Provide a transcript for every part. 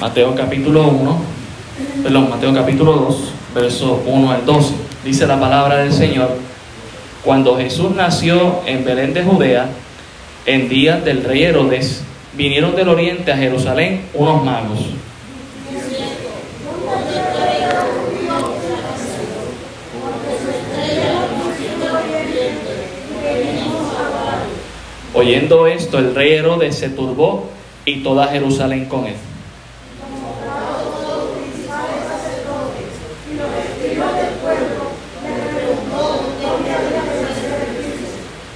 Mateo capítulo 1, perdón, Mateo capítulo 2, verso 1 al 12. Dice la palabra del Señor, cuando Jesús nació en Belén de Judea, en días del rey Herodes, vinieron del oriente a Jerusalén unos magos. Oyendo esto, el rey Herodes se turbó y toda Jerusalén con él.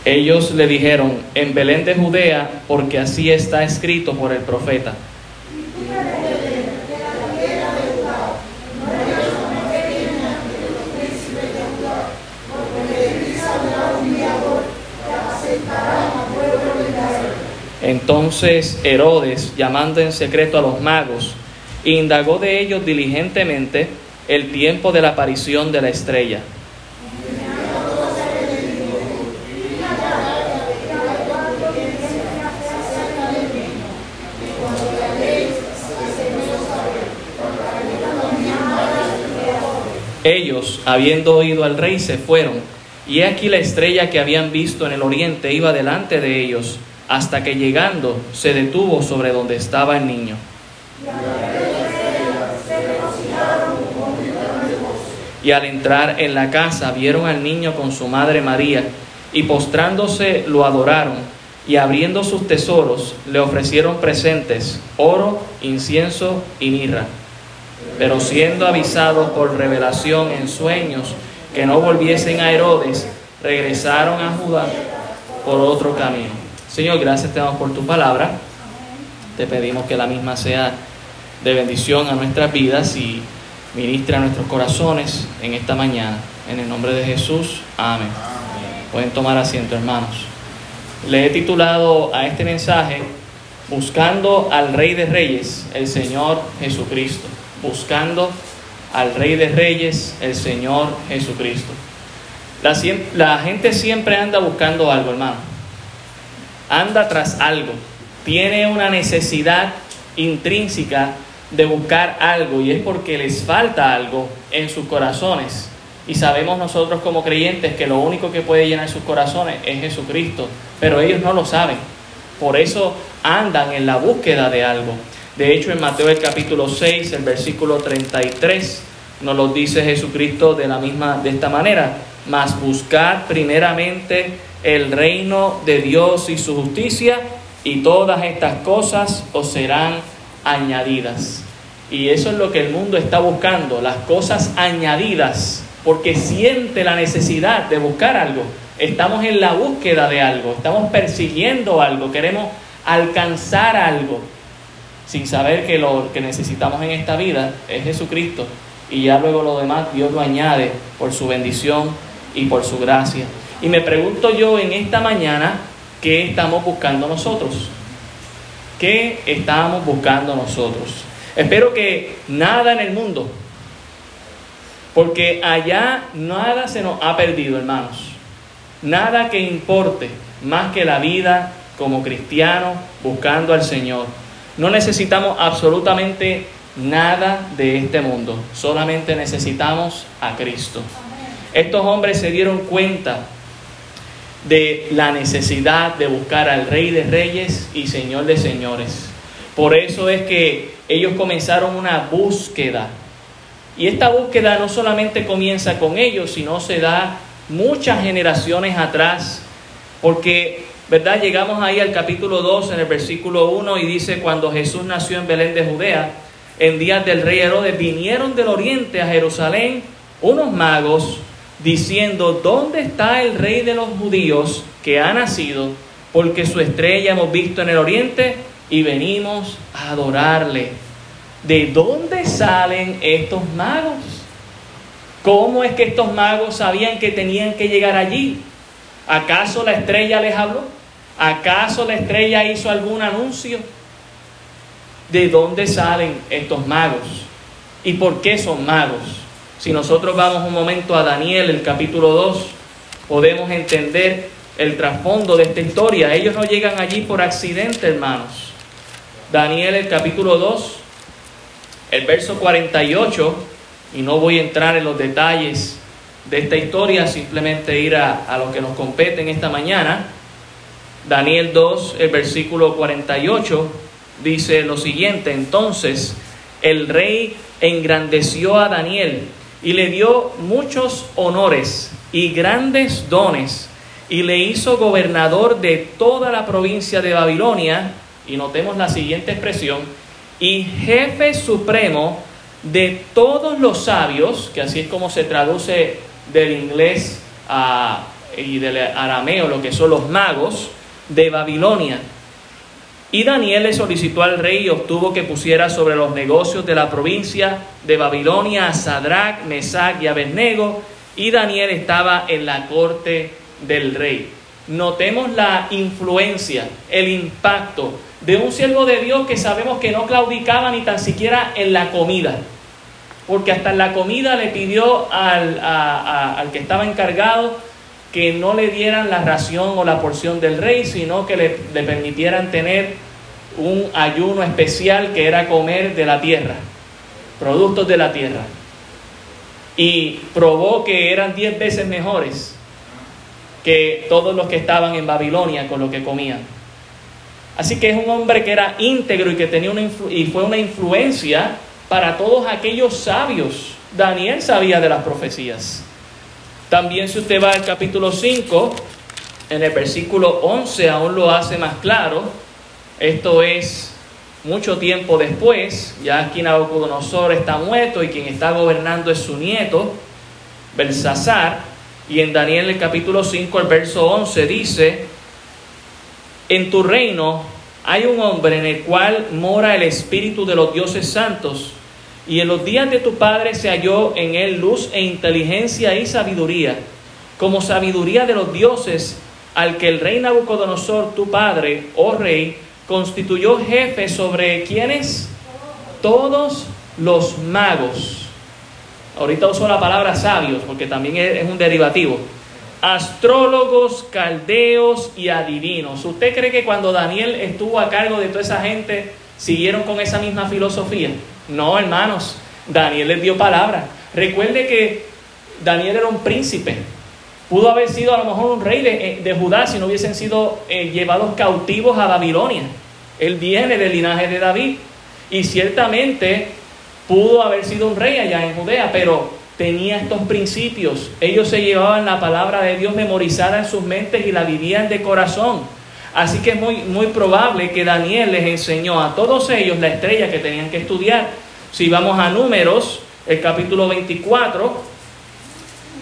Ellos le dijeron, en Belén de Judea, porque así está escrito por el profeta. Entonces Herodes, llamando en secreto a los magos, indagó de ellos diligentemente el tiempo de la aparición de la estrella. Ellos, habiendo oído al rey, se fueron, y he aquí la estrella que habían visto en el oriente iba delante de ellos, hasta que llegando se detuvo sobre donde estaba el niño. Y al entrar en la casa vieron al niño con su madre María, y postrándose lo adoraron, y abriendo sus tesoros le ofrecieron presentes, oro, incienso y mirra. Pero siendo avisados por revelación en sueños que no volviesen a Herodes, regresaron a Judá por otro camino. Señor, gracias te damos por tu palabra. Te pedimos que la misma sea de bendición a nuestras vidas y ministre a nuestros corazones en esta mañana. En el nombre de Jesús, amén. Pueden tomar asiento, hermanos. Le he titulado a este mensaje Buscando al Rey de Reyes, el Señor Jesucristo buscando al Rey de Reyes, el Señor Jesucristo. La, gente siempre anda buscando algo, hermano. Anda tras algo. Tiene una necesidad intrínseca de buscar algo y es porque les falta algo en sus corazones. Y sabemos nosotros como creyentes que lo único que puede llenar sus corazones es Jesucristo, pero ellos no lo saben. Por eso andan en la búsqueda de algo. De hecho, en Mateo el capítulo 6, el versículo 33, nos lo dice Jesucristo de la misma, de esta manera. Mas buscad primeramente el reino de Dios y su justicia, y todas estas cosas os serán añadidas. Y eso es lo que el mundo está buscando, las cosas añadidas, porque siente la necesidad de buscar algo. Estamos en la búsqueda de algo, estamos persiguiendo algo, queremos alcanzar algo sin saber que lo que necesitamos en esta vida es Jesucristo y ya luego lo demás Dios lo añade por su bendición y por su gracia. Y me pregunto yo en esta mañana, ¿qué estamos buscando nosotros? ¿Qué estamos buscando nosotros? Espero que nada en el mundo, porque allá nada se nos ha perdido, hermanos. Nada que importe más que la vida como cristiano buscando al Señor. No necesitamos absolutamente nada de este mundo, solamente necesitamos a Cristo. Estos hombres se dieron cuenta de la necesidad de buscar al Rey de Reyes y Señor de Señores. Por eso es que ellos comenzaron una búsqueda. Y esta búsqueda no solamente comienza con ellos, sino se da muchas generaciones atrás, porque ¿verdad? Llegamos ahí al capítulo 2 en el versículo 1 y dice, cuando Jesús nació en Belén de Judea, en días del rey Herodes, vinieron del oriente a Jerusalén unos magos diciendo, ¿dónde está el rey de los judíos que ha nacido? Porque su estrella hemos visto en el oriente y venimos a adorarle. ¿De dónde salen estos magos? ¿Cómo es que estos magos sabían que tenían que llegar allí? ¿Acaso la estrella les habló? ¿Acaso la estrella hizo algún anuncio? ¿De dónde salen estos magos? ¿Y por qué son magos? Si nosotros vamos un momento a Daniel, el capítulo 2, podemos entender el trasfondo de esta historia. Ellos no llegan allí por accidente, hermanos. Daniel, el capítulo 2, El verso 48, y no voy a entrar en los detalles de esta historia, simplemente ir a, a lo que nos compete en esta mañana. Daniel 2, el versículo 48, dice lo siguiente, entonces el rey engrandeció a Daniel y le dio muchos honores y grandes dones y le hizo gobernador de toda la provincia de Babilonia, y notemos la siguiente expresión, y jefe supremo de todos los sabios, que así es como se traduce del inglés y del arameo, lo que son los magos, de Babilonia. Y Daniel le solicitó al rey y obtuvo que pusiera sobre los negocios de la provincia de Babilonia a Sadrach, Mesach y Abednego, y Daniel estaba en la corte del rey. Notemos la influencia, el impacto de un siervo de Dios que sabemos que no claudicaba ni tan siquiera en la comida, porque hasta en la comida le pidió al, al que estaba encargado que no le dieran la ración o la porción del rey, sino que le, permitieran tener un ayuno especial que era comer de la tierra, productos de la tierra. Y probó que eran diez veces mejores que todos los que estaban en Babilonia con lo que comían. Así que es un hombre que era íntegro y que tenía una y fue una influencia para todos aquellos sabios. Daniel sabía de las profecías. También si usted va al capítulo 5, en el versículo 11 aún lo hace más claro. Esto es mucho tiempo después, ya aquí Nabucodonosor está muerto y quien está gobernando es su nieto, Belsasar. Y en Daniel el capítulo 5, el verso 11 dice, en tu reino hay un hombre en el cual mora el espíritu de los dioses santos y en los días de tu padre se halló en él luz e inteligencia y sabiduría, como sabiduría de los dioses, al que el rey Nabucodonosor, tu padre, oh rey, constituyó jefe sobre quienes? Todos los magos. Ahorita uso la palabra sabios, porque también es un derivativo. Astrólogos, caldeos y adivinos. ¿Usted cree que cuando Daniel estuvo a cargo de toda esa gente, siguieron con esa misma filosofía? No, hermanos, Daniel les dio palabra. Recuerde que Daniel era un príncipe. Pudo haber sido a lo mejor un rey de, eh, Judá si no hubiesen sido eh, llevados cautivos a Babilonia. Él viene del linaje de David y ciertamente pudo haber sido un rey allá en Judea, pero tenía estos principios. Ellos se llevaban la palabra de Dios memorizada en sus mentes y la vivían de corazón. Así que es muy, muy probable que Daniel les enseñó a todos ellos la estrella que tenían que estudiar. Si vamos a números, el capítulo 24,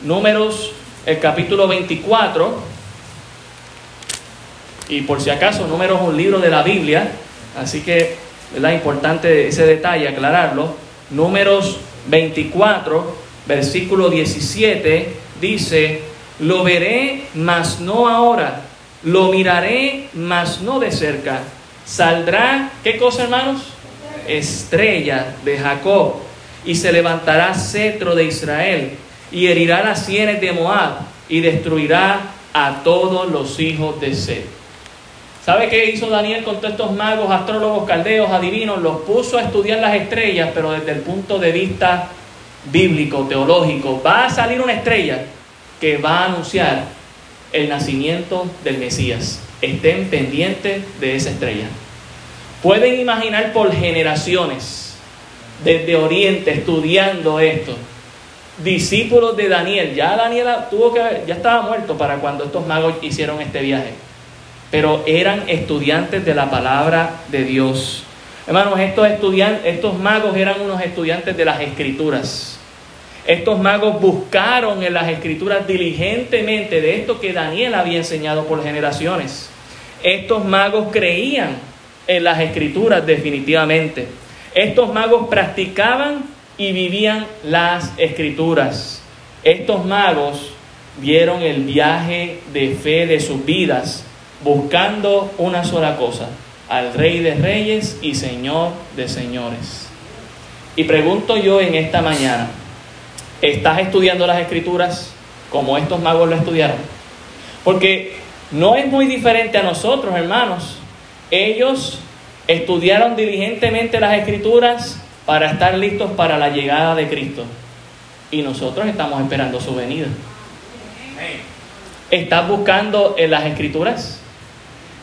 números, el capítulo 24, y por si acaso, números es un libro de la Biblia, así que es importante ese detalle, aclararlo. Números 24, versículo 17, dice, lo veré, mas no ahora lo miraré, mas no de cerca. Saldrá, ¿qué cosa hermanos? Estrella de Jacob. Y se levantará cetro de Israel. Y herirá las sienes de Moab. Y destruirá a todos los hijos de Seth. ¿Sabe qué hizo Daniel con todos estos magos, astrólogos, caldeos, adivinos? Los puso a estudiar las estrellas, pero desde el punto de vista bíblico, teológico. Va a salir una estrella que va a anunciar el nacimiento del Mesías. Estén pendientes de esa estrella. Pueden imaginar por generaciones, desde Oriente, estudiando esto. Discípulos de Daniel. Ya Daniel tuvo que, ya estaba muerto para cuando estos magos hicieron este viaje. Pero eran estudiantes de la palabra de Dios. Hermanos, estos, estudiantes, estos magos eran unos estudiantes de las escrituras estos magos buscaron en las escrituras diligentemente de esto que Daniel había enseñado por generaciones. Estos magos creían en las escrituras definitivamente. Estos magos practicaban y vivían las escrituras. Estos magos vieron el viaje de fe de sus vidas buscando una sola cosa, al Rey de Reyes y Señor de Señores. Y pregunto yo en esta mañana, ¿Estás estudiando las escrituras como estos magos lo estudiaron? Porque no es muy diferente a nosotros, hermanos. Ellos estudiaron diligentemente las escrituras para estar listos para la llegada de Cristo. Y nosotros estamos esperando su venida. ¿Estás buscando en las escrituras?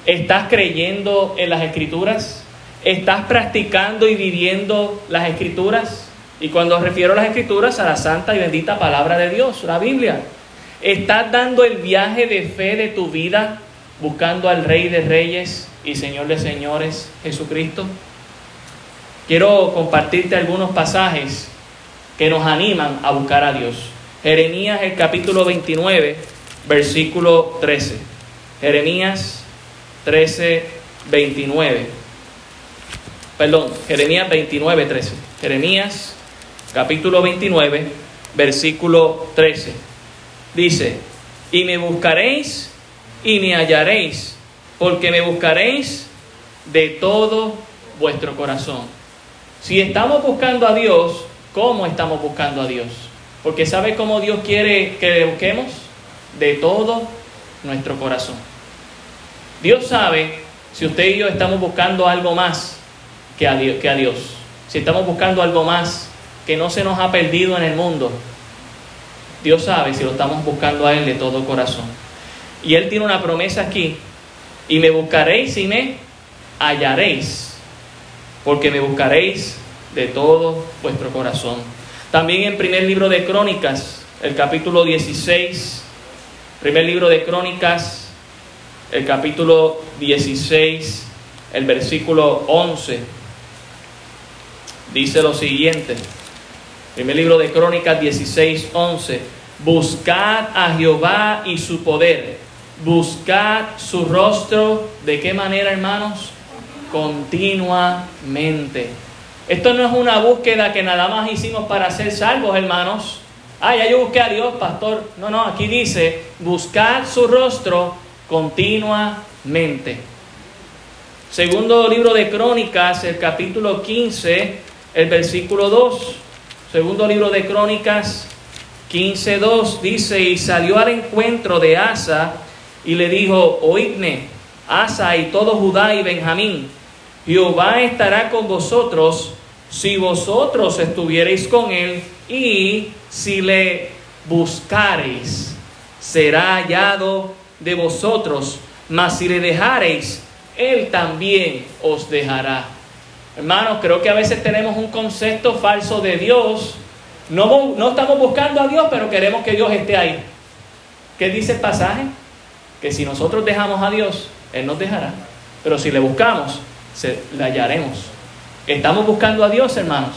¿Estás creyendo en las escrituras? ¿Estás practicando y viviendo las escrituras? Y cuando refiero a las escrituras, a la santa y bendita palabra de Dios, la Biblia. ¿Estás dando el viaje de fe de tu vida buscando al Rey de Reyes y Señor de Señores, Jesucristo? Quiero compartirte algunos pasajes que nos animan a buscar a Dios. Jeremías el capítulo 29, versículo 13. Jeremías 13, 29. Perdón, Jeremías 29, 13. Jeremías capítulo 29, versículo 13. Dice, y me buscaréis y me hallaréis, porque me buscaréis de todo vuestro corazón. Si estamos buscando a Dios, ¿cómo estamos buscando a Dios? Porque ¿sabe cómo Dios quiere que le busquemos? De todo nuestro corazón. Dios sabe si usted y yo estamos buscando algo más que a Dios. Que a Dios. Si estamos buscando algo más que no se nos ha perdido en el mundo, Dios sabe si lo estamos buscando a Él de todo corazón. Y Él tiene una promesa aquí. Y me buscaréis y me hallaréis. Porque me buscaréis de todo vuestro corazón. También en primer libro de Crónicas, el capítulo 16, primer libro de Crónicas, el capítulo 16, el versículo 11, dice lo siguiente. Primer libro de Crónicas 16, 11. Buscad a Jehová y su poder. Buscad su rostro. ¿De qué manera, hermanos? Continuamente. Esto no es una búsqueda que nada más hicimos para ser salvos, hermanos. Ah, ya yo busqué a Dios, pastor. No, no, aquí dice, buscad su rostro continuamente. Segundo libro de Crónicas, el capítulo 15, el versículo 2. Segundo libro de Crónicas 15.2 dice, y salió al encuentro de Asa y le dijo, oídme, Asa y todo Judá y Benjamín, Jehová estará con vosotros si vosotros estuviereis con él y si le buscareis, será hallado de vosotros, mas si le dejareis, él también os dejará. Hermanos, creo que a veces tenemos un concepto falso de Dios. No, no estamos buscando a Dios, pero queremos que Dios esté ahí. ¿Qué dice el pasaje? Que si nosotros dejamos a Dios, Él nos dejará. Pero si le buscamos, se, le hallaremos. Estamos buscando a Dios, hermanos.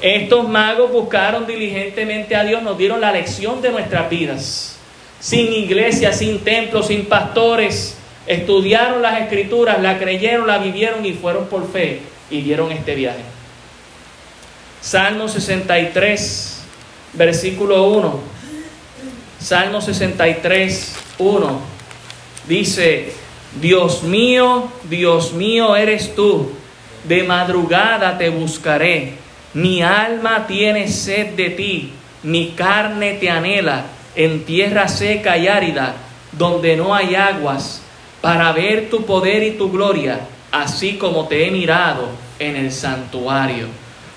Estos magos buscaron diligentemente a Dios, nos dieron la lección de nuestras vidas. Sin iglesia, sin templo, sin pastores. Estudiaron las escrituras, la creyeron, la vivieron y fueron por fe y dieron este viaje. Salmo 63, versículo 1. Salmo 63, 1. Dice, Dios mío, Dios mío eres tú. De madrugada te buscaré. Mi alma tiene sed de ti. Mi carne te anhela en tierra seca y árida, donde no hay aguas, para ver tu poder y tu gloria así como te he mirado en el santuario.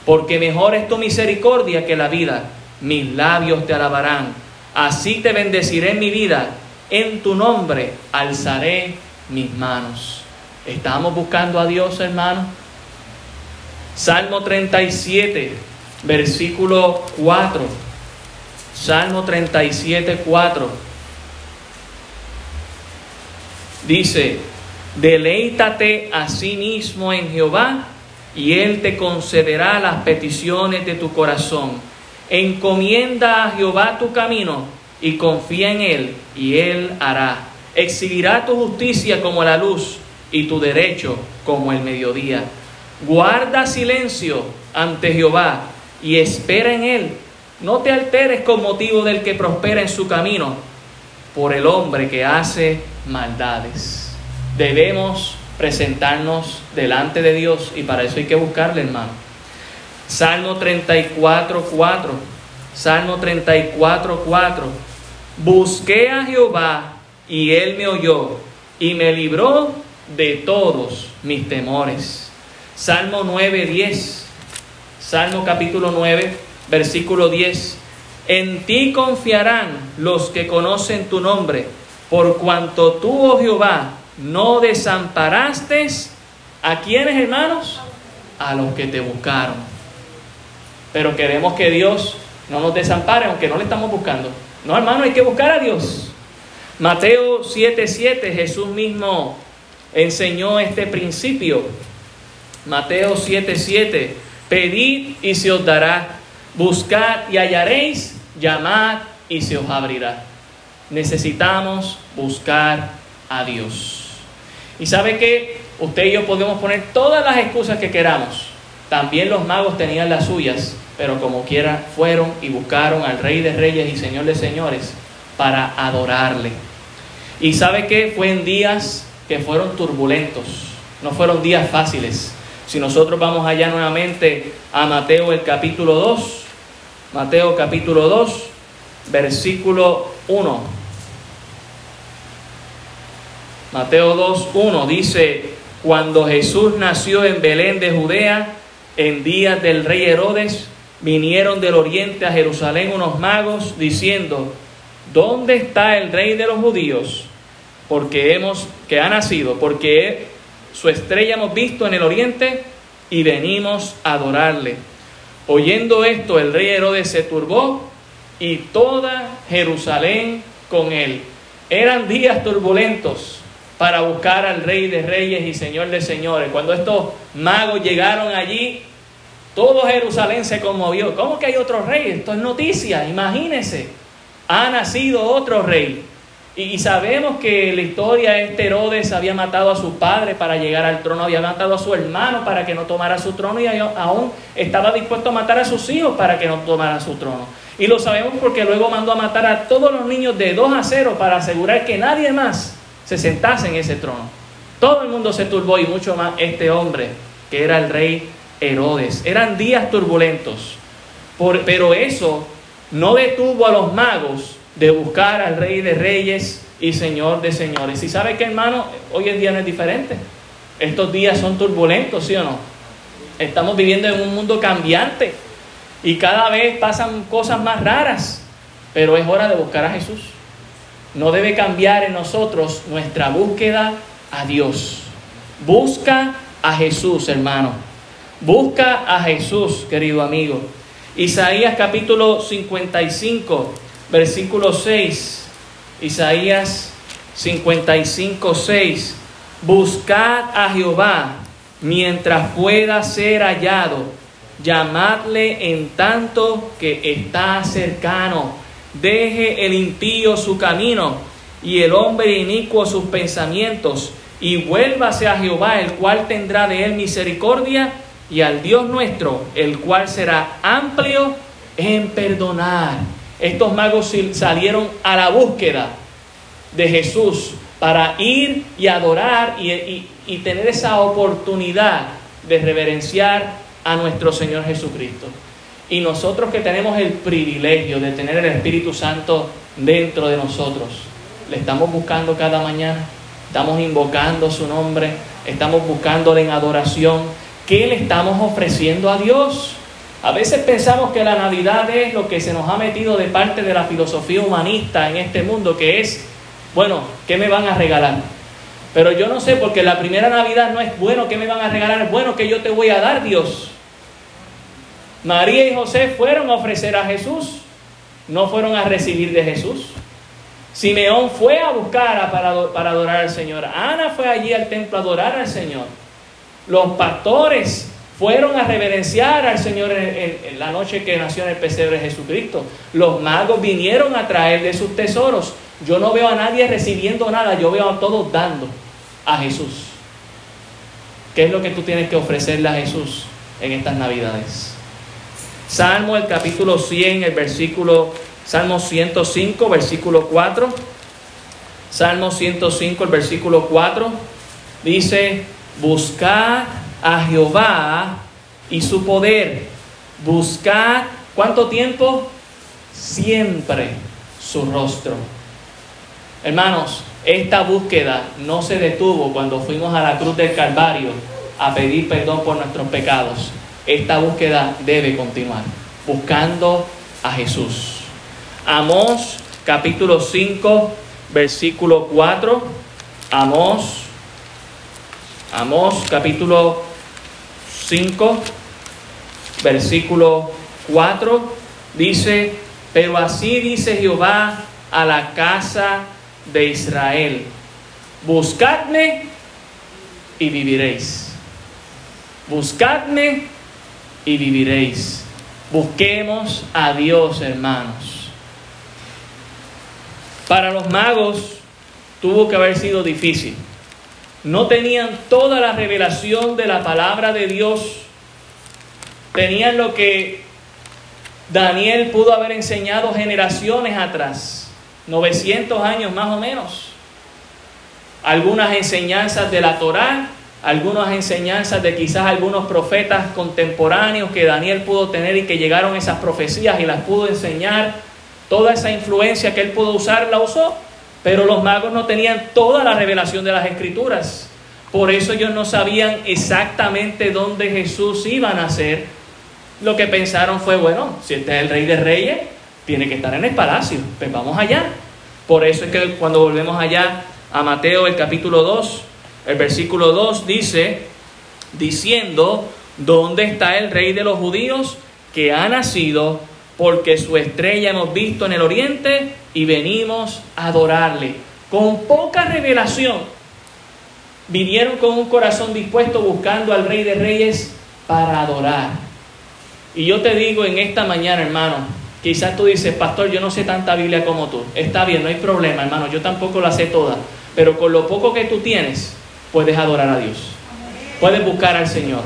Porque mejor es tu misericordia que la vida, mis labios te alabarán. Así te bendeciré en mi vida, en tu nombre alzaré mis manos. ¿Estamos buscando a Dios, hermano? Salmo 37, versículo 4. Salmo 37, 4. Dice, Deleítate a sí mismo en Jehová y Él te concederá las peticiones de tu corazón. Encomienda a Jehová tu camino y confía en Él y Él hará. Exhibirá tu justicia como la luz y tu derecho como el mediodía. Guarda silencio ante Jehová y espera en Él. No te alteres con motivo del que prospera en su camino por el hombre que hace maldades debemos presentarnos delante de Dios y para eso hay que buscarle, hermano. Salmo 34, 4. Salmo 34, 4. Busqué a Jehová y él me oyó y me libró de todos mis temores. Salmo 9, 10. Salmo capítulo 9, versículo 10. En ti confiarán los que conocen tu nombre, por cuanto tú, oh Jehová, no desamparaste a quienes, hermanos, a los que te buscaron. Pero queremos que Dios no nos desampare, aunque no le estamos buscando. No, hermano, hay que buscar a Dios. Mateo 7:7, Jesús mismo enseñó este principio. Mateo 7:7, pedid y se os dará, buscad y hallaréis, llamad y se os abrirá. Necesitamos buscar a Dios. Y sabe que usted y yo podemos poner todas las excusas que queramos. También los magos tenían las suyas, pero como quiera fueron y buscaron al Rey de Reyes y Señor de Señores para adorarle. Y sabe que fue en días que fueron turbulentos, no fueron días fáciles. Si nosotros vamos allá nuevamente a Mateo el capítulo 2, Mateo capítulo 2, versículo 1. Mateo 2.1 dice, cuando Jesús nació en Belén de Judea, en días del rey Herodes, vinieron del oriente a Jerusalén unos magos diciendo, ¿dónde está el rey de los judíos? Porque hemos, que ha nacido, porque su estrella hemos visto en el oriente y venimos a adorarle. Oyendo esto, el rey Herodes se turbó y toda Jerusalén con él. Eran días turbulentos para buscar al Rey de Reyes y Señor de Señores. Cuando estos magos llegaron allí, todo Jerusalén se conmovió. ¿Cómo que hay otro rey? Esto es noticia, imagínense. Ha nacido otro rey. Y, sabemos que la historia este Herodes había matado a su padre para llegar al trono, había matado a su hermano para que no tomara su trono y aún estaba dispuesto a matar a sus hijos para que no tomara su trono. Y lo sabemos porque luego mandó a matar a todos los niños de 2 a 0 para asegurar que nadie más se sentase en ese trono. Todo el mundo se turbó y mucho más este hombre, que era el rey Herodes. Eran días turbulentos, pero eso no detuvo a los magos de buscar al rey de reyes y señor de señores. Y sabe que hermano, hoy en día no es diferente. Estos días son turbulentos, ¿sí o no? Estamos viviendo en un mundo cambiante y cada vez pasan cosas más raras, pero es hora de buscar a Jesús no debe cambiar en nosotros nuestra búsqueda a Dios. Busca a Jesús, hermano. Busca a Jesús, querido amigo. Isaías capítulo 55, versículo 6. Isaías 55, 6. Buscad a Jehová mientras pueda ser hallado. Llamadle en tanto que está cercano Deje el impío su camino y el hombre inicuo sus pensamientos, y vuélvase a Jehová, el cual tendrá de él misericordia, y al Dios nuestro, el cual será amplio en perdonar. Estos magos salieron a la búsqueda de Jesús para ir y adorar y, y tener esa oportunidad de reverenciar a nuestro Señor Jesucristo. Y nosotros que tenemos el privilegio de tener el Espíritu Santo dentro de nosotros, le estamos buscando cada mañana, estamos invocando su nombre, estamos buscándole en adoración. ¿Qué le estamos ofreciendo a Dios? A veces pensamos que la Navidad es lo que se nos ha metido de parte de la filosofía humanista en este mundo, que es, bueno, ¿qué me van a regalar? Pero yo no sé, porque la primera Navidad no es bueno, ¿qué me van a regalar? Es bueno que yo te voy a dar, Dios. María y José fueron a ofrecer a Jesús, no fueron a recibir de Jesús. Simeón fue a buscar para, para adorar al Señor. Ana fue allí al templo a adorar al Señor. Los pastores fueron a reverenciar al Señor en, la noche que nació en el pesebre de Jesucristo. Los magos vinieron a traer de sus tesoros. Yo no veo a nadie recibiendo nada, yo veo a todos dando a Jesús. ¿Qué es lo que tú tienes que ofrecerle a Jesús en estas Navidades? Salmo el capítulo 100, el versículo, Salmo 105, versículo 4. Salmo 105, el versículo 4. Dice, buscad a Jehová y su poder. Buscad, ¿cuánto tiempo? Siempre su rostro. Hermanos, esta búsqueda no se detuvo cuando fuimos a la cruz del Calvario a pedir perdón por nuestros pecados esta búsqueda debe continuar, buscando a Jesús. Amós capítulo 5, versículo 4. Amós, Amós capítulo 5, versículo 4, dice, pero así dice Jehová a la casa de Israel, buscadme y viviréis. Buscadme y viviréis. Busquemos a Dios, hermanos. Para los magos tuvo que haber sido difícil. No tenían toda la revelación de la palabra de Dios. Tenían lo que Daniel pudo haber enseñado generaciones atrás, 900 años más o menos. Algunas enseñanzas de la Torá, algunas enseñanzas de quizás algunos profetas contemporáneos que Daniel pudo tener y que llegaron esas profecías y las pudo enseñar. Toda esa influencia que él pudo usar la usó, pero los magos no tenían toda la revelación de las escrituras. Por eso ellos no sabían exactamente dónde Jesús iba a nacer. Lo que pensaron fue, bueno, si este es el rey de reyes, tiene que estar en el palacio, pues vamos allá. Por eso es que cuando volvemos allá a Mateo el capítulo 2, el versículo 2 dice, diciendo, ¿dónde está el rey de los judíos que ha nacido? Porque su estrella hemos visto en el oriente y venimos a adorarle. Con poca revelación, vinieron con un corazón dispuesto buscando al rey de reyes para adorar. Y yo te digo en esta mañana, hermano, quizás tú dices, pastor, yo no sé tanta Biblia como tú. Está bien, no hay problema, hermano, yo tampoco la sé toda. Pero con lo poco que tú tienes, puedes adorar a Dios. Puedes buscar al Señor.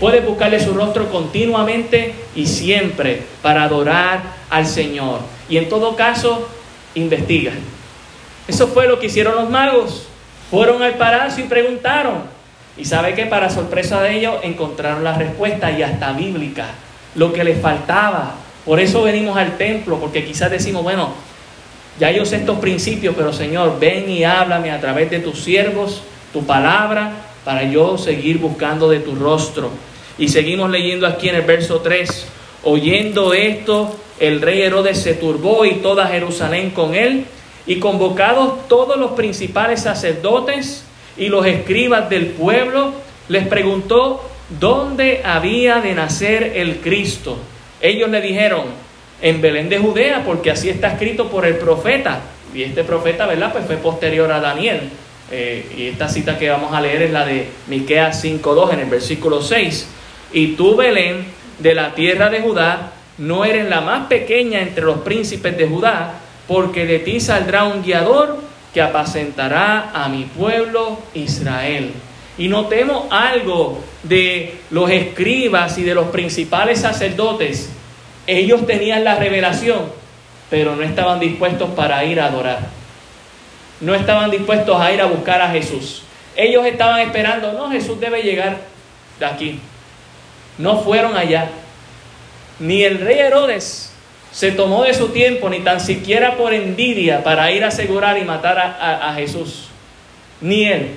Puedes buscarle su rostro continuamente y siempre para adorar al Señor. Y en todo caso, investiga. Eso fue lo que hicieron los magos. Fueron al palacio y preguntaron. Y sabe que para sorpresa de ellos encontraron la respuesta y hasta bíblica, lo que les faltaba. Por eso venimos al templo, porque quizás decimos, bueno, ya yo sé estos principios, pero Señor, ven y háblame a través de tus siervos tu palabra para yo seguir buscando de tu rostro. Y seguimos leyendo aquí en el verso 3. Oyendo esto, el rey Herodes se turbó y toda Jerusalén con él, y convocados todos los principales sacerdotes y los escribas del pueblo, les preguntó dónde había de nacer el Cristo. Ellos le dijeron, en Belén de Judea, porque así está escrito por el profeta. Y este profeta, ¿verdad? Pues fue posterior a Daniel. Eh, y esta cita que vamos a leer es la de Miqueas 5.2 en el versículo 6. Y tú, Belén, de la tierra de Judá, no eres la más pequeña entre los príncipes de Judá, porque de ti saldrá un guiador que apacentará a mi pueblo Israel. Y notemos algo de los escribas y de los principales sacerdotes. Ellos tenían la revelación, pero no estaban dispuestos para ir a adorar no estaban dispuestos a ir a buscar a Jesús. Ellos estaban esperando, no, Jesús debe llegar de aquí. No fueron allá. Ni el rey Herodes se tomó de su tiempo, ni tan siquiera por envidia, para ir a asegurar y matar a, a Jesús. Ni él,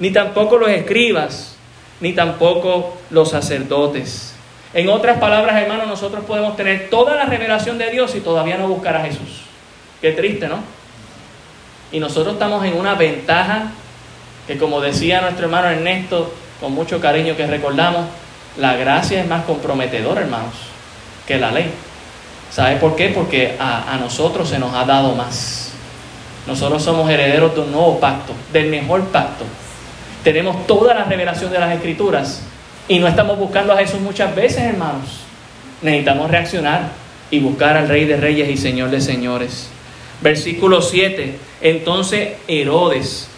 ni tampoco los escribas, ni tampoco los sacerdotes. En otras palabras, hermanos, nosotros podemos tener toda la revelación de Dios y todavía no buscar a Jesús. Qué triste, ¿no? Y nosotros estamos en una ventaja que como decía nuestro hermano Ernesto, con mucho cariño que recordamos, la gracia es más comprometedora, hermanos, que la ley. ¿Sabe por qué? Porque a, a, nosotros se nos ha dado más. Nosotros somos herederos de un nuevo pacto, del mejor pacto. Tenemos toda la revelación de las escrituras y no estamos buscando a Jesús muchas veces, hermanos. Necesitamos reaccionar y buscar al Rey de Reyes y Señor de Señores. Versículo 7. Entonces Herodes,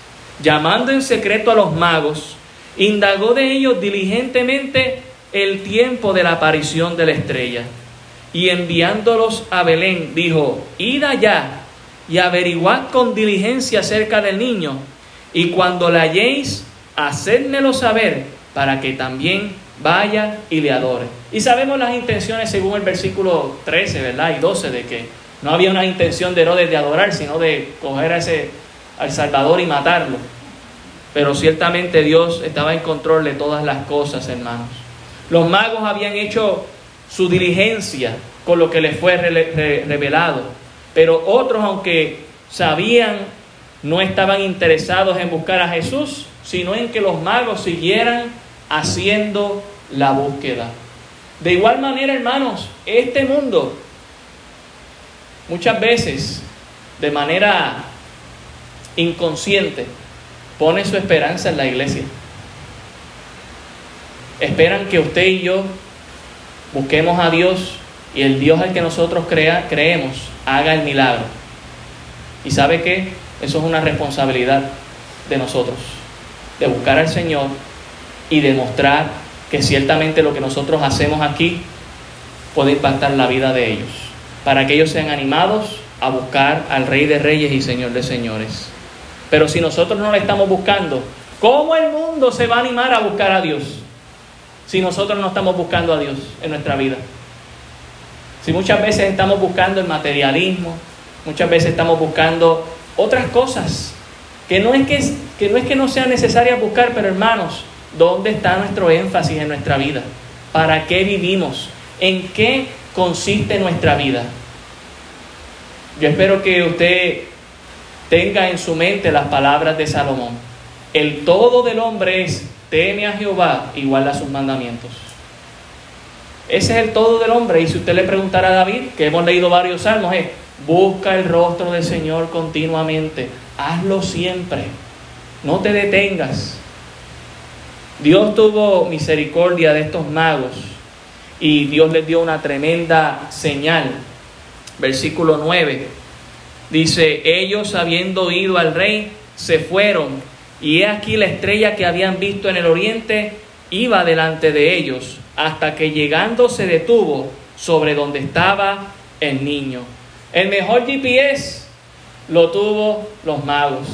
llamando en secreto a los magos, indagó de ellos diligentemente el tiempo de la aparición de la estrella. Y enviándolos a Belén, dijo, id allá y averiguad con diligencia acerca del niño, y cuando la halléis, hacedmelo saber, para que también vaya y le adore. Y sabemos las intenciones según el versículo 13, ¿verdad? Y 12 de que no había una intención de Herodes de adorar, sino de coger a ese, al Salvador y matarlo. Pero ciertamente Dios estaba en control de todas las cosas, hermanos. Los magos habían hecho su diligencia con lo que les fue revelado, pero otros, aunque sabían, no estaban interesados en buscar a Jesús, sino en que los magos siguieran haciendo la búsqueda. De igual manera, hermanos, este mundo muchas veces, de manera inconsciente, pone su esperanza en la iglesia. Esperan que usted y yo busquemos a Dios y el Dios al que nosotros crea, creemos haga el milagro. ¿Y sabe qué? Eso es una responsabilidad de nosotros, de buscar al Señor y demostrar que ciertamente lo que nosotros hacemos aquí puede impactar la vida de ellos, para que ellos sean animados a buscar al Rey de Reyes y Señor de Señores. Pero si nosotros no le estamos buscando, ¿cómo el mundo se va a animar a buscar a Dios? Si nosotros no estamos buscando a Dios en nuestra vida. Si muchas veces estamos buscando el materialismo, muchas veces estamos buscando otras cosas que no es que, que no, es que no sean necesarias buscar, pero hermanos, ¿dónde está nuestro énfasis en nuestra vida? ¿Para qué vivimos? ¿En qué consiste nuestra vida? Yo espero que usted tenga en su mente las palabras de Salomón. El todo del hombre es teme a Jehová y guarda sus mandamientos. Ese es el todo del hombre. Y si usted le preguntara a David, que hemos leído varios salmos, es busca el rostro del Señor continuamente. Hazlo siempre. No te detengas. Dios tuvo misericordia de estos magos y Dios les dio una tremenda señal. Versículo 9 Dice, ellos habiendo ido al rey, se fueron, y he aquí la estrella que habían visto en el oriente iba delante de ellos, hasta que llegando se detuvo sobre donde estaba el niño. El mejor GPS lo tuvo los magos.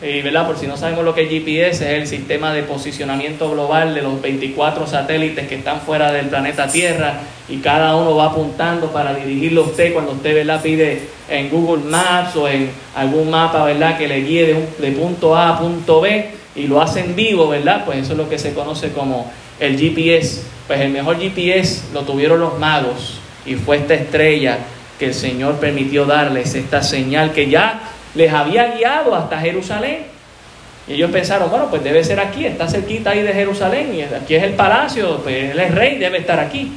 ¿Verdad? por si no sabemos lo que es GPS, es el sistema de posicionamiento global de los 24 satélites que están fuera del planeta Tierra y cada uno va apuntando para dirigirlo a usted cuando usted ¿verdad? pide en Google Maps o en algún mapa ¿verdad? que le guíe de, de punto A a punto B y lo hacen vivo, ¿verdad? Pues eso es lo que se conoce como el GPS. Pues el mejor GPS lo tuvieron los magos y fue esta estrella que el Señor permitió darles, esta señal que ya les había guiado hasta Jerusalén. Y ellos pensaron, bueno, pues debe ser aquí, está cerquita ahí de Jerusalén, y aquí es el palacio, pues él es rey, debe estar aquí.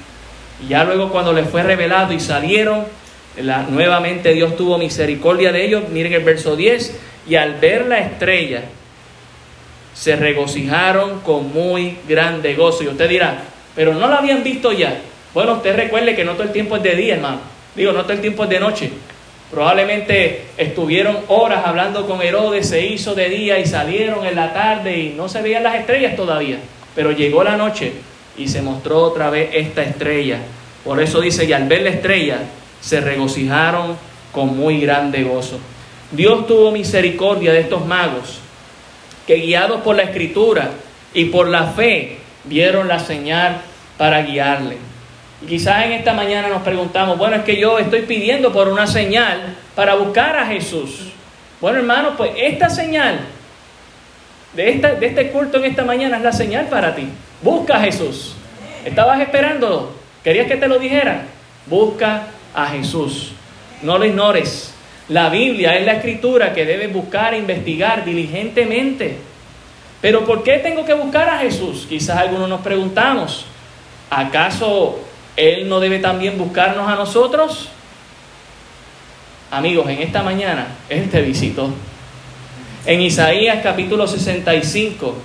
Y ya luego cuando les fue revelado y salieron, nuevamente Dios tuvo misericordia de ellos, miren el verso 10, y al ver la estrella, se regocijaron con muy grande gozo. Y usted dirá, pero no la habían visto ya. Bueno, usted recuerde que no todo el tiempo es de día, hermano. Digo, no todo el tiempo es de noche. Probablemente estuvieron horas hablando con Herodes, se hizo de día y salieron en la tarde y no se veían las estrellas todavía. Pero llegó la noche y se mostró otra vez esta estrella. Por eso dice, y al ver la estrella, se regocijaron con muy grande gozo. Dios tuvo misericordia de estos magos, que guiados por la escritura y por la fe, vieron la señal para guiarle. Quizás en esta mañana nos preguntamos, bueno, es que yo estoy pidiendo por una señal para buscar a Jesús. Bueno, hermano, pues esta señal de, esta, de este culto en esta mañana es la señal para ti. Busca a Jesús. ¿Estabas esperando? ¿Querías que te lo dijera? Busca a Jesús. No lo ignores. La Biblia es la escritura que debes buscar e investigar diligentemente. Pero ¿por qué tengo que buscar a Jesús? Quizás algunos nos preguntamos, ¿acaso él no debe también buscarnos a nosotros. Amigos, en esta mañana Él te visitó. En Isaías capítulo 65,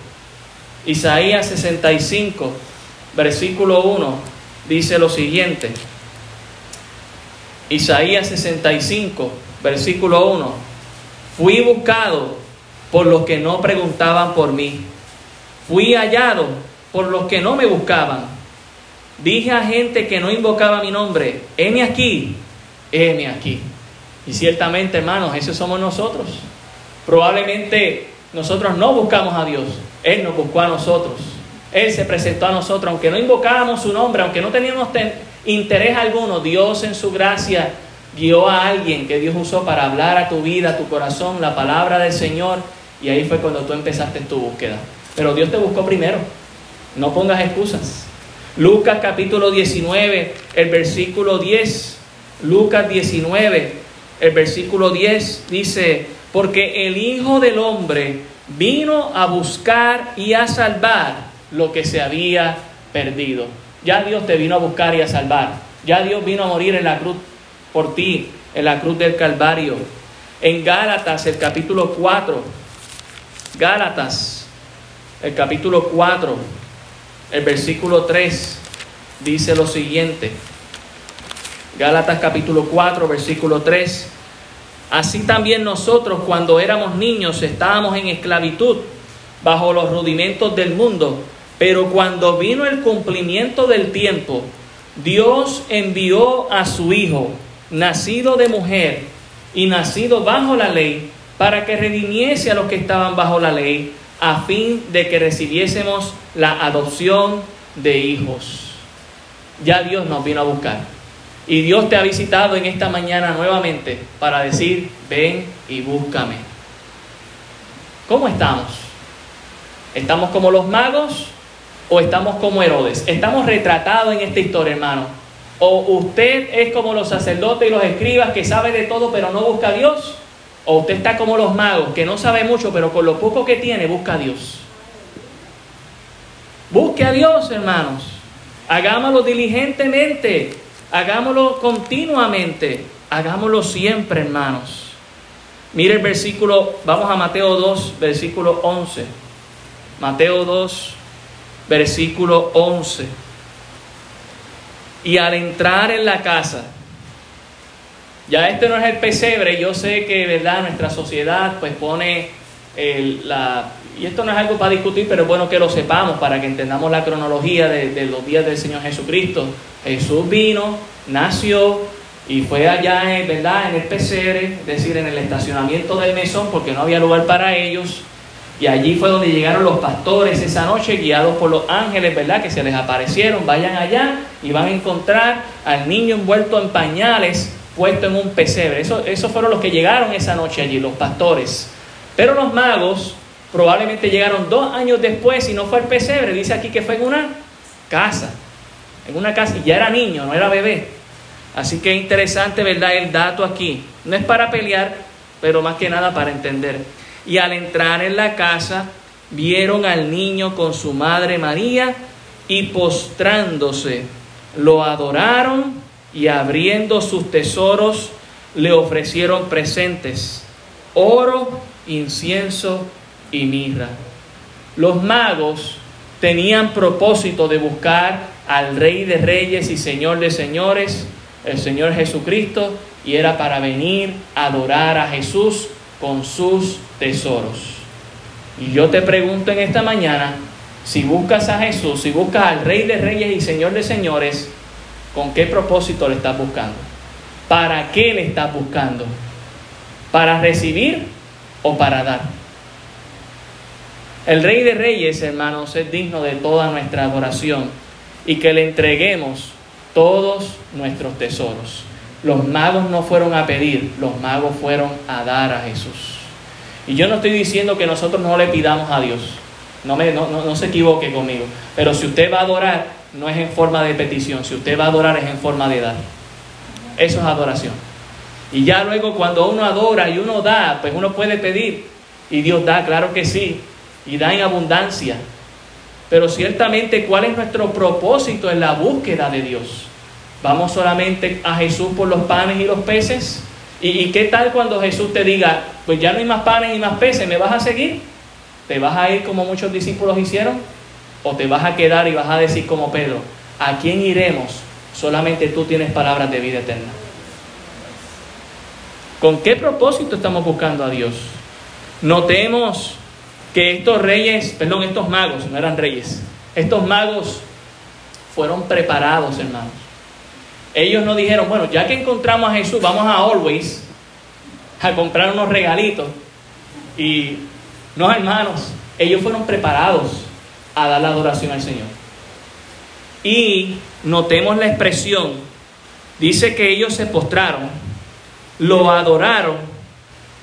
Isaías 65, versículo 1, dice lo siguiente. Isaías 65, versículo 1. Fui buscado por los que no preguntaban por mí. Fui hallado por los que no me buscaban. Dije a gente que no invocaba mi nombre, heme aquí, heme aquí. Y ciertamente, hermanos, esos somos nosotros. Probablemente nosotros no buscamos a Dios, Él nos buscó a nosotros. Él se presentó a nosotros, aunque no invocábamos su nombre, aunque no teníamos interés alguno, Dios en su gracia guió a alguien que Dios usó para hablar a tu vida, a tu corazón, la palabra del Señor, y ahí fue cuando tú empezaste tu búsqueda. Pero Dios te buscó primero, no pongas excusas. Lucas capítulo 19, el versículo 10. Lucas 19, el versículo 10 dice, porque el Hijo del Hombre vino a buscar y a salvar lo que se había perdido. Ya Dios te vino a buscar y a salvar. Ya Dios vino a morir en la cruz por ti, en la cruz del Calvario. En Gálatas, el capítulo 4, Gálatas, el capítulo 4, el versículo 3, dice lo siguiente. Gálatas capítulo 4, versículo 3. Así también nosotros cuando éramos niños estábamos en esclavitud bajo los rudimentos del mundo, pero cuando vino el cumplimiento del tiempo, Dios envió a su Hijo, nacido de mujer y nacido bajo la ley, para que redimiese a los que estaban bajo la ley, a fin de que recibiésemos la adopción de hijos. Ya Dios nos vino a buscar. Y Dios te ha visitado en esta mañana nuevamente para decir, ven y búscame. ¿Cómo estamos? ¿Estamos como los magos o estamos como Herodes? Estamos retratados en esta historia, hermano. O usted es como los sacerdotes y los escribas que sabe de todo pero no busca a Dios. O usted está como los magos que no sabe mucho pero con lo poco que tiene busca a Dios. Busque a Dios, hermanos. Hagámoslo diligentemente. Hagámoslo continuamente, hagámoslo siempre, hermanos. Mire el versículo, vamos a Mateo 2, versículo 11. Mateo 2, versículo 11. Y al entrar en la casa, ya este no es el pesebre, yo sé que, ¿verdad? Nuestra sociedad pues pone la... Y esto no es algo para discutir, pero es bueno que lo sepamos para que entendamos la cronología de los días del Señor Jesucristo. Jesús vino, nació y fue allá, ¿verdad? En el pesebre, es decir, en el estacionamiento del mesón, porque no había lugar para ellos. Y allí fue donde llegaron los pastores esa noche, guiados por los ángeles, ¿verdad? Que se les aparecieron. Vayan allá y van a encontrar al niño envuelto en pañales, puesto en un pesebre. Eso, esos fueron los que llegaron esa noche allí, los pastores. Pero los magos probablemente llegaron dos años después y no fue el pesebre. Dice aquí que fue en una casa en una casa y ya era niño, no era bebé. Así que es interesante, ¿verdad? El dato aquí. No es para pelear, pero más que nada para entender. Y al entrar en la casa, vieron al niño con su madre María y postrándose, lo adoraron y abriendo sus tesoros, le ofrecieron presentes, oro, incienso y mirra. Los magos tenían propósito de buscar al Rey de Reyes y Señor de Señores, el Señor Jesucristo, y era para venir a adorar a Jesús con sus tesoros. Y yo te pregunto en esta mañana, si buscas a Jesús, si buscas al Rey de Reyes y Señor de Señores, ¿con qué propósito le estás buscando? ¿Para qué le estás buscando? ¿Para recibir o para dar? El Rey de Reyes, hermanos, es digno de toda nuestra adoración y que le entreguemos todos nuestros tesoros. Los magos no fueron a pedir, los magos fueron a dar a Jesús. Y yo no estoy diciendo que nosotros no le pidamos a Dios, no, me, no, no, se equivoque conmigo, pero si usted va a adorar, no es en forma de petición, si usted va a adorar es en forma de dar. Eso es adoración. Y ya luego cuando uno adora y uno da, pues uno puede pedir. Y Dios da, claro que sí. Y da en abundancia. Pero ciertamente, ¿cuál es nuestro propósito en la búsqueda de Dios? ¿Vamos solamente a Jesús por los panes y los peces? ¿Y, qué tal cuando Jesús te diga, pues ya no hay más panes ni más peces, ¿me vas a seguir? ¿Te vas a ir como muchos discípulos hicieron? ¿O te vas a quedar y vas a decir como Pedro, ¿a quién iremos? Solamente tú tienes palabras de vida eterna. ¿Con qué propósito estamos buscando a Dios? Notemos que estos reyes, perdón, estos magos, no eran reyes, estos magos fueron preparados, hermanos. Ellos no dijeron, bueno, ya que encontramos a Jesús, vamos a Always a comprar unos regalitos. Y no, hermanos, ellos fueron preparados a dar la adoración al Señor. Y notemos la expresión, dice que ellos se postraron, lo adoraron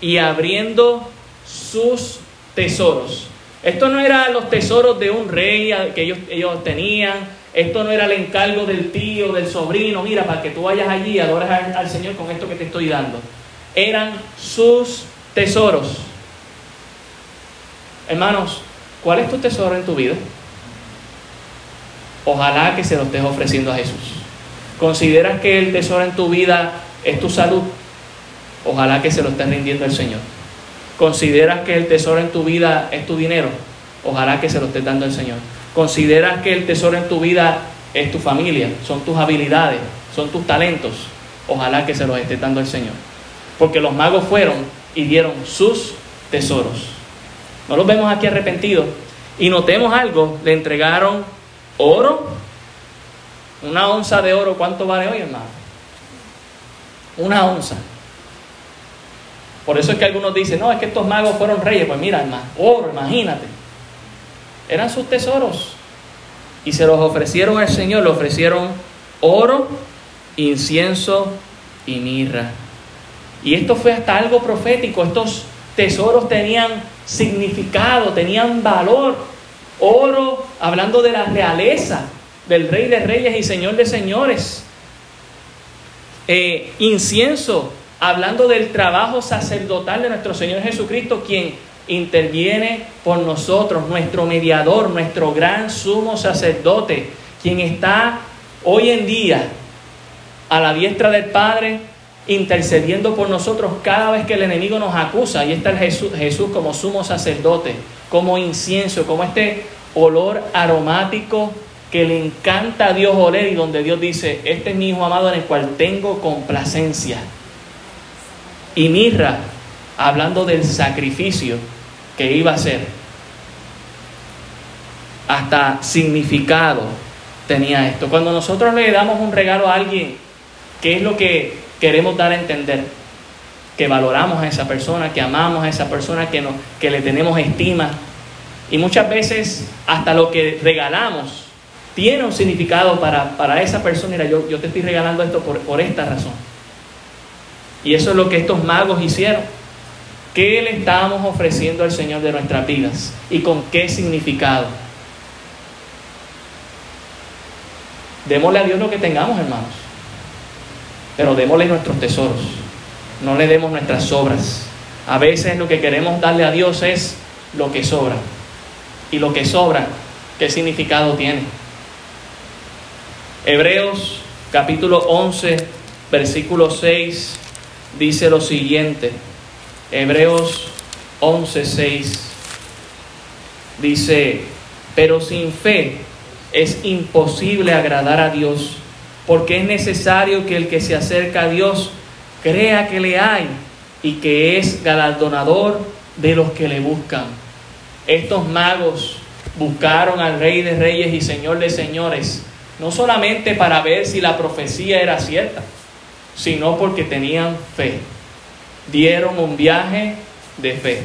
y abriendo sus tesoros. Esto no eran los tesoros de un rey que ellos, ellos tenían, Esto no era el encargo del tío, del sobrino, mira, para que tú vayas allí y adores al, al Señor con esto que te estoy dando. Eran sus tesoros. Hermanos, ¿cuál es tu tesoro en tu vida? Ojalá que se lo estés ofreciendo a Jesús. ¿Consideras que el tesoro en tu vida es tu salud? Ojalá que se lo estés rindiendo al Señor. ¿Consideras que el tesoro en tu vida es tu dinero? Ojalá que se lo estés dando al Señor. ¿Consideras que el tesoro en tu vida es tu familia? Son tus habilidades, son tus talentos. Ojalá que se los estés dando al Señor. Porque los magos fueron y dieron sus tesoros. No los vemos aquí arrepentidos. Y notemos algo, le entregaron oro. Una onza de oro, ¿cuánto vale hoy, hermano? Una onza. Por eso es que algunos dicen, no, es que estos magos fueron reyes. Pues mira, hermano, oro, imagínate. Eran sus tesoros. Y se los ofrecieron al Señor, le ofrecieron oro, incienso y mirra. Y esto fue hasta algo profético. Estos tesoros tenían significado, tenían valor. Oro, hablando de la realeza del Rey de Reyes y Señor de Señores. Eh, incienso, hablando del trabajo sacerdotal de nuestro Señor Jesucristo, quien interviene por nosotros, nuestro mediador, nuestro gran sumo sacerdote, quien está hoy en día a la diestra del Padre intercediendo por nosotros cada vez que el enemigo nos acusa. Ahí está el Jesús, Jesús como sumo sacerdote, como incienso, como este olor aromático que le encanta a Dios oler y donde Dios dice, este es mi hijo amado en el cual tengo complacencia. Y mirra, hablando del sacrificio que iba a ser, hasta significado tenía esto. Cuando nosotros le damos un regalo a alguien, ¿qué es lo que queremos dar a entender que valoramos a esa persona, que amamos a esa persona, que, que le tenemos estima. Y muchas veces hasta lo que regalamos tiene un significado para, esa persona. Mira, yo, yo te estoy regalando esto por, por esta razón. Y eso es lo que estos magos hicieron. ¿Qué le estábamos ofreciendo al Señor de nuestras vidas? ¿Y con qué significado? Démosle a Dios lo que tengamos, hermanos pero démosle nuestros tesoros, no le demos nuestras obras. A veces lo que queremos darle a Dios es lo que sobra. Y lo que sobra, ¿qué significado tiene? Hebreos capítulo 11, versículo 6 dice lo siguiente. Hebreos 11, 6 dice, pero sin fe es imposible agradar a Dios porque es necesario que el que se acerca a Dios crea que le hay y que es galardonador de los que le buscan. Estos magos buscaron al Rey de Reyes y Señor de Señores, no solamente para ver si la profecía era cierta, sino porque tenían fe. Dieron un viaje de fe.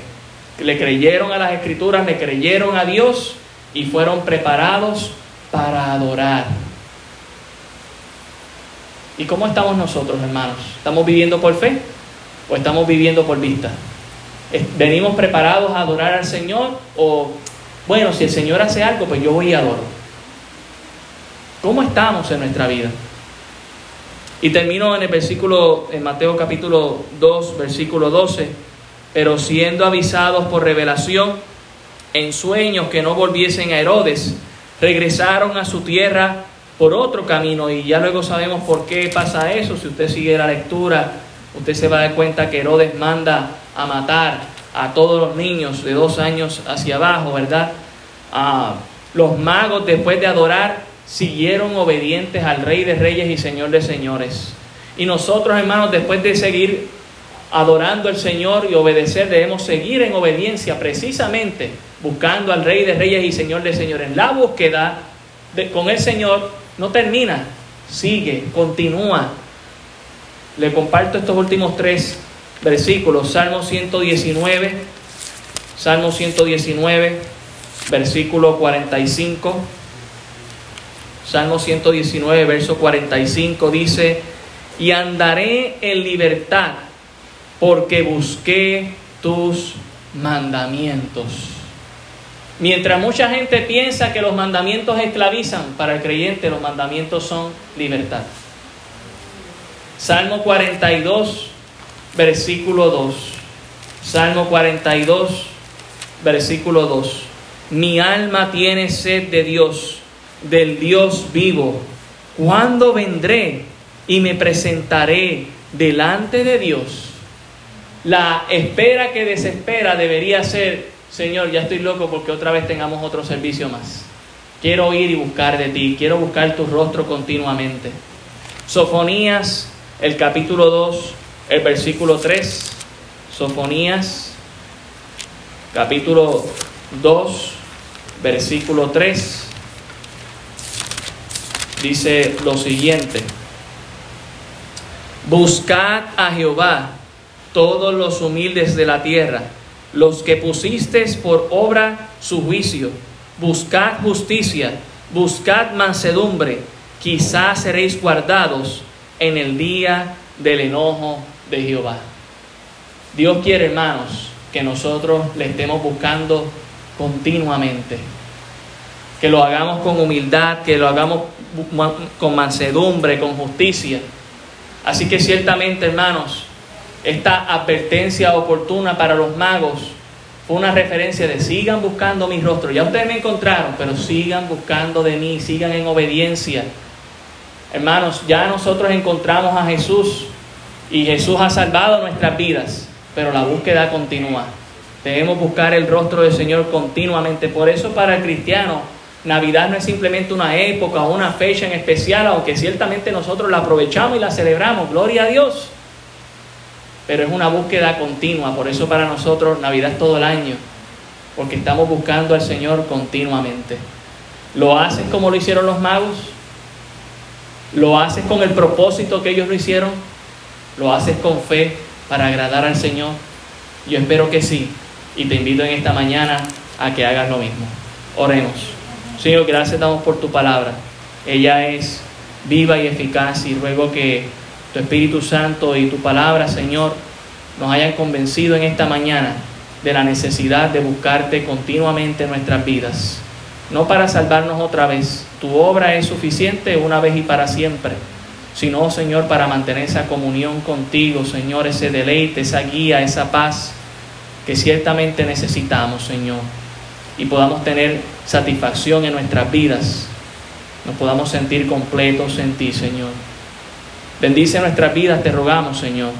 Le creyeron a las escrituras, le creyeron a Dios y fueron preparados para adorar. ¿Y cómo estamos nosotros, hermanos? ¿Estamos viviendo por fe o estamos viviendo por vista? ¿Venimos preparados a adorar al Señor o, bueno, si el Señor hace algo, pues yo voy y adoro? ¿Cómo estamos en nuestra vida? Y termino en el versículo, en Mateo capítulo 2, versículo 12, pero siendo avisados por revelación en sueños que no volviesen a Herodes, regresaron a su tierra por otro camino y ya luego sabemos por qué pasa eso. Si usted sigue la lectura, usted se va a dar cuenta que Herodes manda a matar a todos los niños de dos años hacia abajo, ¿verdad? Ah, los magos después de adorar siguieron obedientes al Rey de Reyes y Señor de Señores. Y nosotros, hermanos, después de seguir adorando al Señor y obedecer, debemos seguir en obediencia precisamente buscando al Rey de Reyes y Señor de Señores. La búsqueda de, con el Señor no termina, sigue, continúa. Le comparto estos últimos tres versículos. Salmo 119, Salmo 119, versículo 45. Salmo 119, verso 45 dice, y andaré en libertad porque busqué tus mandamientos. Mientras mucha gente piensa que los mandamientos esclavizan, para el creyente los mandamientos son libertad. Salmo 42, versículo 2. Salmo 42, versículo 2. Mi alma tiene sed de Dios, del Dios vivo. ¿Cuándo vendré y me presentaré delante de Dios? La espera que desespera debería ser, Señor, ya estoy loco porque otra vez tengamos otro servicio más. Quiero ir y buscar de ti, quiero buscar tu rostro continuamente. Sofonías, el capítulo 2, el versículo 3. Sofonías, capítulo 2, versículo 3. Dice lo siguiente. Buscad a Jehová todos los humildes de la tierra, los que pusiste por obra su juicio. Buscad justicia, buscad mansedumbre, quizás seréis guardados en el día del enojo de Jehová. Dios quiere, hermanos, que nosotros le estemos buscando continuamente. Que lo hagamos con humildad, que lo hagamos con mansedumbre, con justicia. Así que ciertamente, hermanos, esta advertencia oportuna para los magos fue una referencia de sigan buscando mi rostro. Ya ustedes me encontraron, pero sigan buscando de mí, sigan en obediencia. Hermanos, ya nosotros encontramos a Jesús y Jesús ha salvado nuestras vidas, pero la búsqueda continúa. Debemos buscar el rostro del Señor continuamente. Por eso para el cristiano, Navidad no es simplemente una época o una fecha en especial, aunque ciertamente nosotros la aprovechamos y la celebramos. Gloria a Dios pero es una búsqueda continua. Por eso para nosotros Navidad es todo el año, porque estamos buscando al Señor continuamente. ¿Lo haces como lo hicieron los magos? ¿Lo haces con el propósito que ellos lo hicieron? ¿Lo haces con fe para agradar al Señor? Yo espero que sí. Y te invito en esta mañana a que hagas lo mismo. Oremos. Señor, gracias damos por tu palabra. Ella es viva y eficaz y ruego que tu Espíritu Santo y tu palabra, Señor, nos hayan convencido en esta mañana de la necesidad de buscarte continuamente en nuestras vidas. No para salvarnos otra vez, tu obra es suficiente una vez y para siempre, sino, Señor, para mantener esa comunión contigo, Señor, ese deleite, esa guía, esa paz que ciertamente necesitamos, Señor, y podamos tener satisfacción en nuestras vidas, nos podamos sentir completos en ti, Señor. Bendice nuestras vidas, te rogamos, Señor.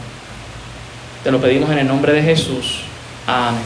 Te lo pedimos en el nombre de Jesús. Amén.